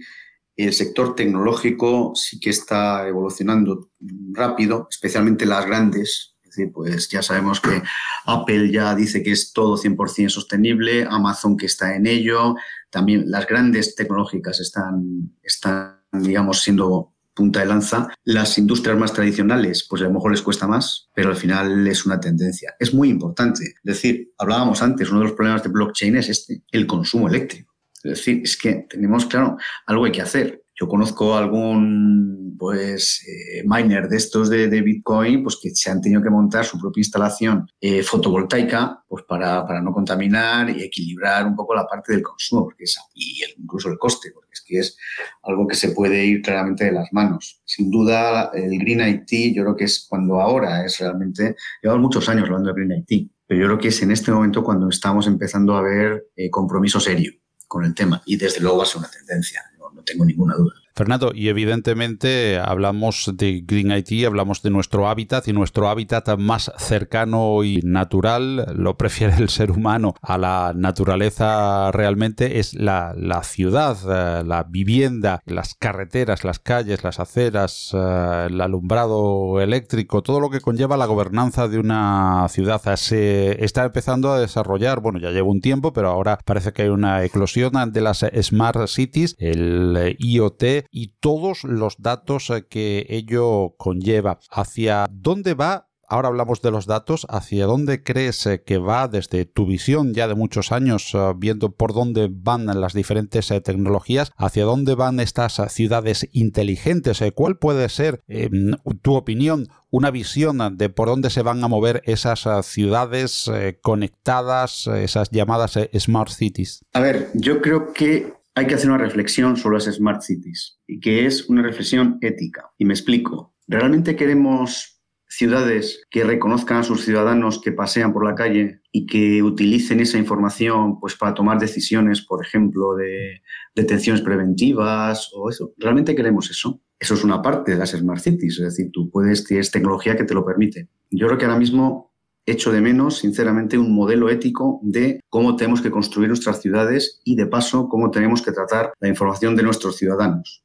el sector tecnológico sí que está evolucionando rápido, especialmente las grandes. Es decir, pues ya sabemos que Apple ya dice que es todo 100% sostenible, Amazon que está en ello, también las grandes tecnológicas están, están digamos, siendo punta de lanza. Las industrias más tradicionales, pues a lo mejor les cuesta más, pero al final es una tendencia. Es muy importante. Es decir, hablábamos antes, uno de los problemas de blockchain es este, el consumo eléctrico. Es decir, es que tenemos, claro, algo hay que hacer. Yo conozco algún pues eh, miner de estos de, Bitcoin pues que se han tenido que montar su propia instalación eh, fotovoltaica pues para, para, no contaminar y equilibrar un poco la parte del consumo porque es, y incluso el coste porque es que es algo que se puede ir claramente de las manos. Sin duda el Green IT yo creo que es cuando ahora es realmente, llevamos muchos años hablando de Green IT, pero yo creo que es en este momento cuando estamos empezando a ver eh, compromiso serio con el tema y desde luego va a ser una tendencia, tengo ninguna duda. Fernando, y evidentemente hablamos de Green IT, hablamos de nuestro hábitat y nuestro hábitat más cercano y natural, lo prefiere el ser humano a la naturaleza realmente, es la, ciudad, eh, la vivienda, las carreteras, las calles, las aceras, eh, el alumbrado eléctrico, todo lo que conlleva la gobernanza de una ciudad. Se está empezando a desarrollar, bueno, ya lleva un tiempo, pero ahora parece que hay una eclosión de las Smart Cities, el IoT y todos los datos que ello conlleva. ¿Hacia dónde va ahora hablamos de los datos, ¿hacia dónde crees eh, que va desde tu visión ya de muchos años, eh, viendo por dónde van las diferentes eh, tecnologías, hacia dónde van estas ciudades inteligentes? ¿Cuál puede ser, en tu opinión, una visión de por dónde se van a mover esas ciudades conectadas, esas llamadas smart cities? A ver, yo creo que hay que hacer una reflexión sobre las smart cities y que es una reflexión ética. Y me explico. ¿Realmente queremos ciudades que reconozcan a sus ciudadanos que pasean por la calle y que utilicen esa información pues, para tomar decisiones, por ejemplo, de detenciones preventivas o eso. ¿Realmente queremos eso? Eso es una parte de las Smart Cities, es decir, tú puedes, tienes tecnología que te lo permite. Yo creo que ahora mismo echo de menos, sinceramente, un modelo ético de cómo tenemos que construir nuestras ciudades y, de paso, cómo tenemos que tratar la información de nuestros ciudadanos.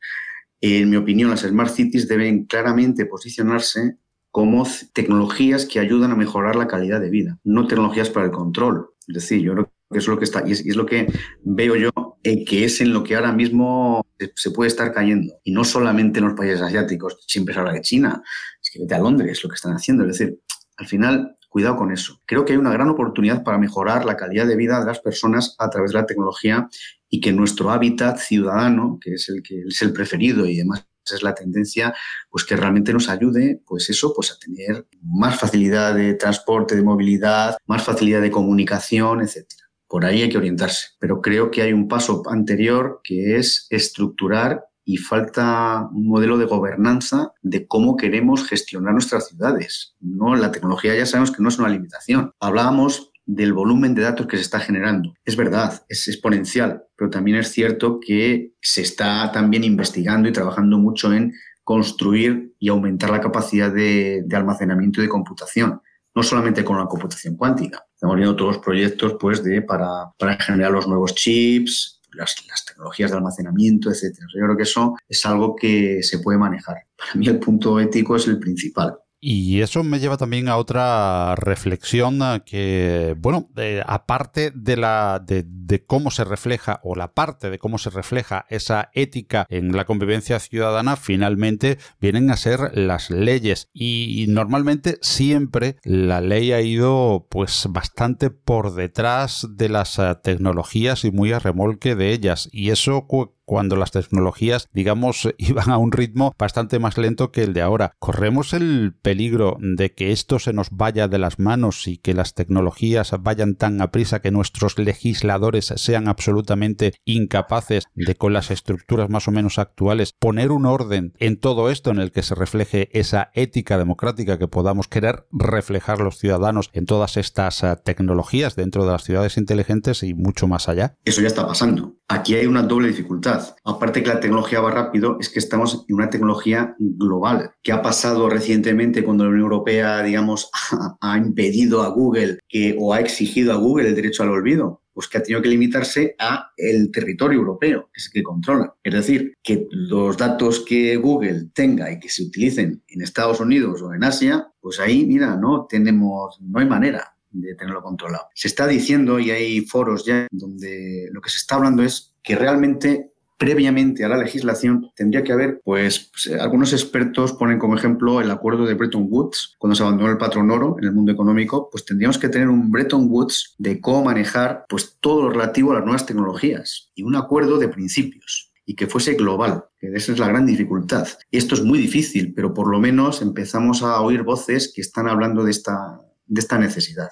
En mi opinión, las Smart Cities deben claramente posicionarse como tecnologías que ayudan a mejorar la calidad de vida, no tecnologías para el control. Es decir, yo creo que es lo que está, y es, lo que veo yo, eh, que es en lo que ahora mismo se puede estar cayendo. Y no solamente en los países asiáticos, siempre se habla de China, es que vete a Londres, lo que están haciendo. Es decir, al final, cuidado con eso. Creo que hay una gran oportunidad para mejorar la calidad de vida de las personas a través de la tecnología y que nuestro hábitat ciudadano, que es el que es el preferido y demás es la tendencia, pues que realmente nos ayude, pues eso, pues a tener más facilidad de transporte, de movilidad, más facilidad de comunicación, etcétera. Por ahí hay que orientarse. Pero creo que hay un paso anterior que es estructurar y falta un modelo de gobernanza de cómo queremos gestionar nuestras ciudades. No, la tecnología ya sabemos que no es una limitación. Hablábamos del volumen de datos que se está generando. Es verdad, es exponencial, pero también es cierto que se está también investigando y trabajando mucho en construir y aumentar la capacidad de, almacenamiento y de computación, no solamente con la computación cuántica. Estamos viendo todos los proyectos pues, de, para, para generar los nuevos chips, las, las, tecnologías de almacenamiento, etc. Yo creo que eso es algo que se puede manejar. Para mí el punto ético es el principal. Y eso me lleva también a otra reflexión que, bueno, aparte de la de, cómo se refleja o la parte de cómo se refleja esa ética en la convivencia ciudadana, finalmente vienen a ser las leyes. Y, normalmente siempre la ley ha ido pues bastante por detrás de las eh, tecnologías y muy a remolque de ellas. Y eso cuando las tecnologías, digamos, iban a un ritmo bastante más lento que el de ahora. Corremos el peligro de que esto se nos vaya de las manos y que las tecnologías vayan tan a prisa que nuestros legisladores sean absolutamente incapaces de con las estructuras más o menos actuales poner un orden en todo esto en el que se refleje esa ética democrática que podamos querer reflejar los ciudadanos en todas estas eh, tecnologías dentro de las ciudades inteligentes y mucho más allá. Eso ya está pasando. Aquí hay una doble dificultad. Aparte que la tecnología va rápido, es que estamos en una tecnología global. ¿Qué ha pasado recientemente cuando la Unión Europea, digamos, ha, impedido a Google que, o ha exigido a Google el derecho al olvido? Pues que ha tenido que limitarse a el territorio europeo, que es el que controla. Es decir, que los datos que Google tenga y que se utilicen en Estados Unidos o en Asia, pues ahí, mira, no tenemos, no hay manera de tenerlo controlado. Se está diciendo, y hay foros ya donde lo que se está hablando es que realmente previamente a la legislación tendría que haber, pues, pues eh, algunos expertos ponen como ejemplo el acuerdo de Bretton Woods, cuando se abandonó el patrón oro en el mundo económico, pues tendríamos que tener un Bretton Woods de cómo manejar pues todo lo relativo a las nuevas tecnologías y un acuerdo de principios y que fuese global, esa es la gran dificultad. Esto es muy difícil, pero por lo menos empezamos a oír voces que están hablando de esta, de esta necesidad.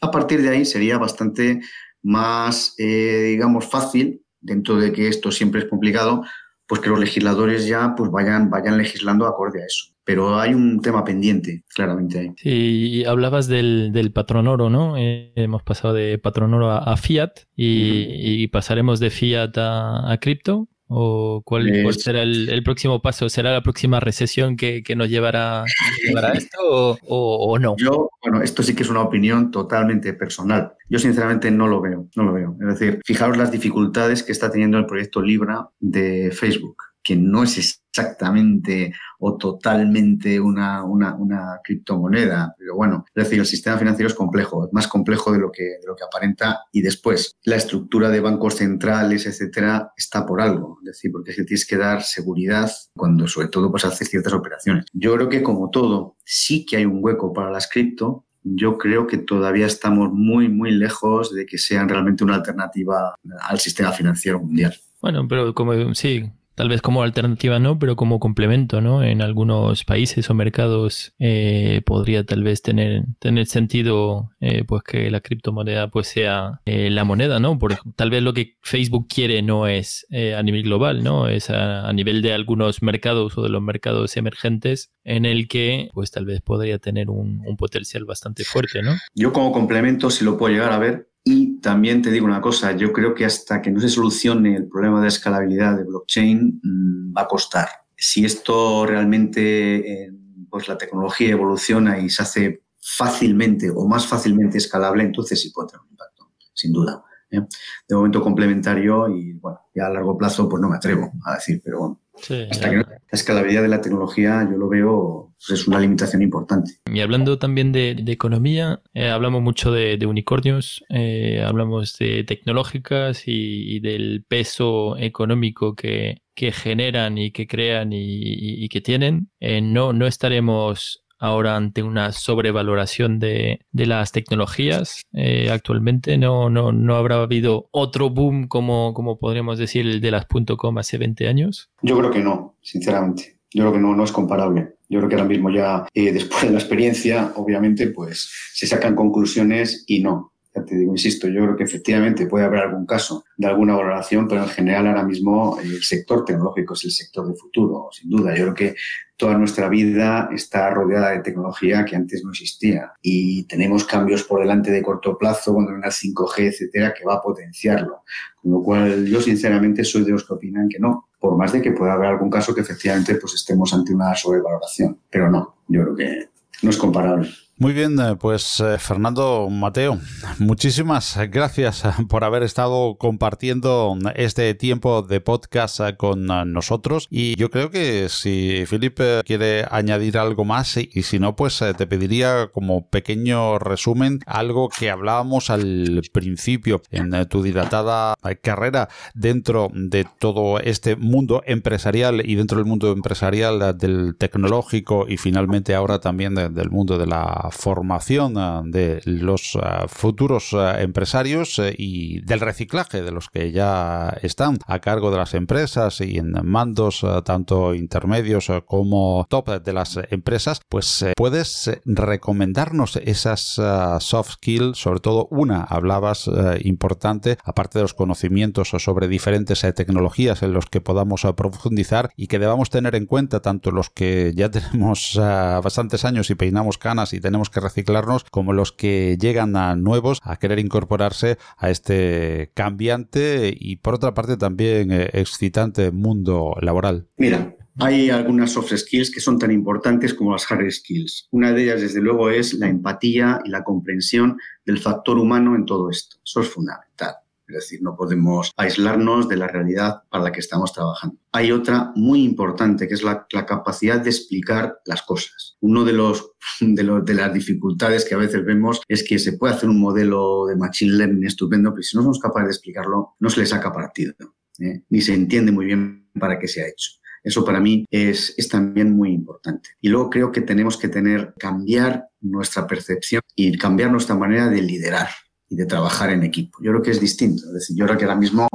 A partir de ahí sería bastante más, eh, digamos, fácil, dentro de que esto siempre es complicado, pues que los legisladores ya pues vayan, vayan legislando acorde a eso. Pero hay un tema pendiente, claramente ahí. Sí, hablabas del, del patrón oro, ¿no? Eh, hemos pasado de patrón oro a, fiat y, pasaremos de fiat a, a cripto ¿O cuál, será el, próximo paso? ¿Será la próxima recesión que, nos llevará, a esto o, no? Yo, bueno, esto sí que es una opinión totalmente personal. Yo sinceramente no lo veo, no lo veo. Es decir, fijaros las dificultades que está teniendo el proyecto Libra de Facebook que no es exactamente o totalmente una, una, criptomoneda, pero bueno, es decir, el sistema financiero es complejo, es más complejo de lo que, de lo que aparenta y después la estructura de bancos centrales, etcétera, está por algo, es decir, porque es tienes que dar seguridad cuando sobre todo pues haces ciertas operaciones. Yo creo que como todo, sí que hay un hueco para las cripto, yo creo que todavía estamos muy, muy lejos de que sean realmente una alternativa al sistema financiero mundial. Bueno, pero como sí, tal vez como alternativa no, pero como complemento, ¿no? En algunos países o mercados eh, podría tal vez tener, tener sentido eh, pues que la criptomoneda pues sea eh, la moneda, ¿no? Por, tal vez lo que Facebook quiere no es a nivel global, ¿no? Es a, nivel de algunos mercados o de los mercados emergentes en el que pues tal vez podría tener un, un potencial bastante fuerte, ¿no? Yo como complemento, si lo puedo llegar a ver, y también te digo una cosa, yo creo que hasta que no se solucione el problema de escalabilidad de blockchain mm, va a costar. Si esto realmente, eh, pues la tecnología evoluciona y se hace fácilmente o más fácilmente escalable, entonces sí puede tener un impacto, sin duda. ¿eh? De momento complementario y bueno, ya a largo plazo pues no me atrevo a decir, pero bueno, hasta que la escalabilidad de la tecnología yo lo veo pues es una limitación importante. Y hablando también de, economía, eh, hablamos mucho de, unicornios, eh, hablamos de tecnológicas y, del peso económico que, que, generan y que crean y, que tienen. Eh, no, no estaremos ahora ante una sobrevaloración de, las tecnologías eh, actualmente. No, no, no habrá habido otro boom como, como podríamos decir el de las .com hace 20 años. Yo creo que no, sinceramente. Yo creo que no, no es comparable. Yo creo que ahora mismo ya, eh, después de la experiencia, obviamente, pues se sacan conclusiones y no ya te digo, insisto, yo creo que efectivamente puede haber algún caso de alguna valoración, pero en general ahora mismo el sector tecnológico es el sector de futuro, sin duda. Yo creo que toda nuestra vida está rodeada de tecnología que antes no existía y tenemos cambios por delante de corto plazo cuando venga el 5G, etcétera, que va a potenciarlo. Con lo cual, yo sinceramente soy de los que opinan que no, por más de que pueda haber algún caso que efectivamente pues estemos ante una sobrevaloración, pero no, yo creo que no es comparable. Muy bien, eh, pues eh, Fernando Mateo, muchísimas gracias eh, por haber estado compartiendo este tiempo de podcast con nosotros. Y yo creo que si Felipe quiere añadir algo más y si no, pues te pediría como pequeño resumen algo que hablábamos al principio en tu dilatada carrera dentro de todo este mundo empresarial y dentro del mundo empresarial del tecnológico y finalmente ahora también del mundo de la formación eh, de los eh, futuros eh, empresarios y del reciclaje de los que ya están a cargo de las empresas y en mandos tanto intermedios como top de las empresas, pues puedes recomendarnos esas soft skills, sobre todo una, hablabas importante, aparte de los conocimientos sobre diferentes tecnologías en los que podamos profundizar y que debamos tener en cuenta tanto los que ya tenemos bastantes años y peinamos canas y tenemos que reciclarnos como los que llegan a nuevos a querer incorporarse a este cambiante y por otra parte también eh, excitante mundo laboral? Mira, hay algunas soft skills que son tan importantes como las hard skills. Una de ellas, desde luego, es la empatía y la comprensión del factor humano en todo esto. Eso es fundamental. Es decir, no podemos aislarnos de la realidad para la que estamos trabajando. Hay otra muy importante, que es la, capacidad de explicar las cosas. Uno de, los, de, las dificultades que a veces vemos es que se puede hacer un modelo de machine learning estupendo, pero si no somos capaces de explicarlo, no se le saca partido, ¿eh? ni se entiende muy bien para qué se ha hecho. Eso para mí es, es, también muy importante. Y luego creo que tenemos que tener, cambiar nuestra percepción y cambiar nuestra manera de liderar y de trabajar en equipo. Yo creo que es distinto. Yo creo que ahora mismo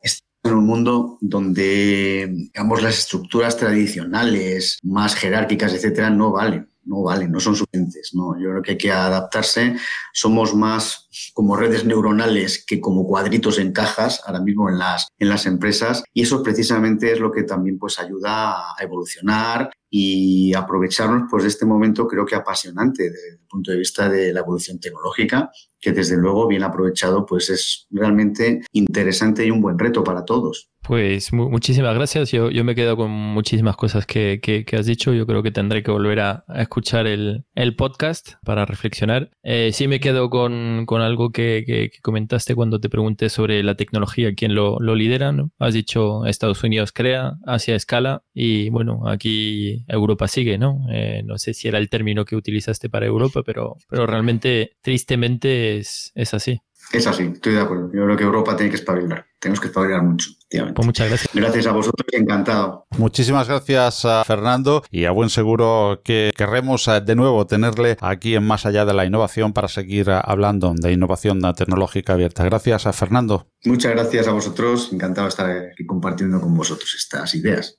estamos en un mundo donde, digamos, las estructuras tradicionales, más jerárquicas, etcétera, no valen no valen, no son suficientes. Yo creo que hay que adaptarse. Somos más como redes neuronales que como cuadritos en cajas ahora mismo en las, en las empresas y eso precisamente es lo que también pues ayuda a evolucionar y aprovecharnos pues, de este momento creo que apasionante desde el punto de vista de la evolución tecnológica, que desde luego bien aprovechado pues es realmente interesante y un buen reto para todos. Pues muchísimas gracias. Yo, yo, me quedo con muchísimas cosas que, que, has dicho. Yo creo que tendré que volver a, escuchar el, el, podcast para reflexionar. Eh, sí me quedo con, con algo que, que, comentaste cuando te pregunté sobre la tecnología, quién lo, lo lidera. ¿no? Has dicho Estados Unidos crea, Asia escala y bueno, aquí Europa sigue, ¿no? Eh, no sé si era el término que utilizaste para Europa, pero, pero realmente, tristemente, es, es así. Es así, estoy de acuerdo. Yo creo que Europa tiene que espabilar. Tenemos que espabilar mucho. Pues muchas gracias. Gracias a vosotros, encantado. Muchísimas gracias a Fernando y a buen seguro que querremos eh, de nuevo tenerle aquí en Más allá de la innovación para seguir eh, hablando de innovación tecnológica abierta. Gracias a Fernando. Muchas gracias a vosotros. Encantado de estar aquí compartiendo con vosotros estas ideas.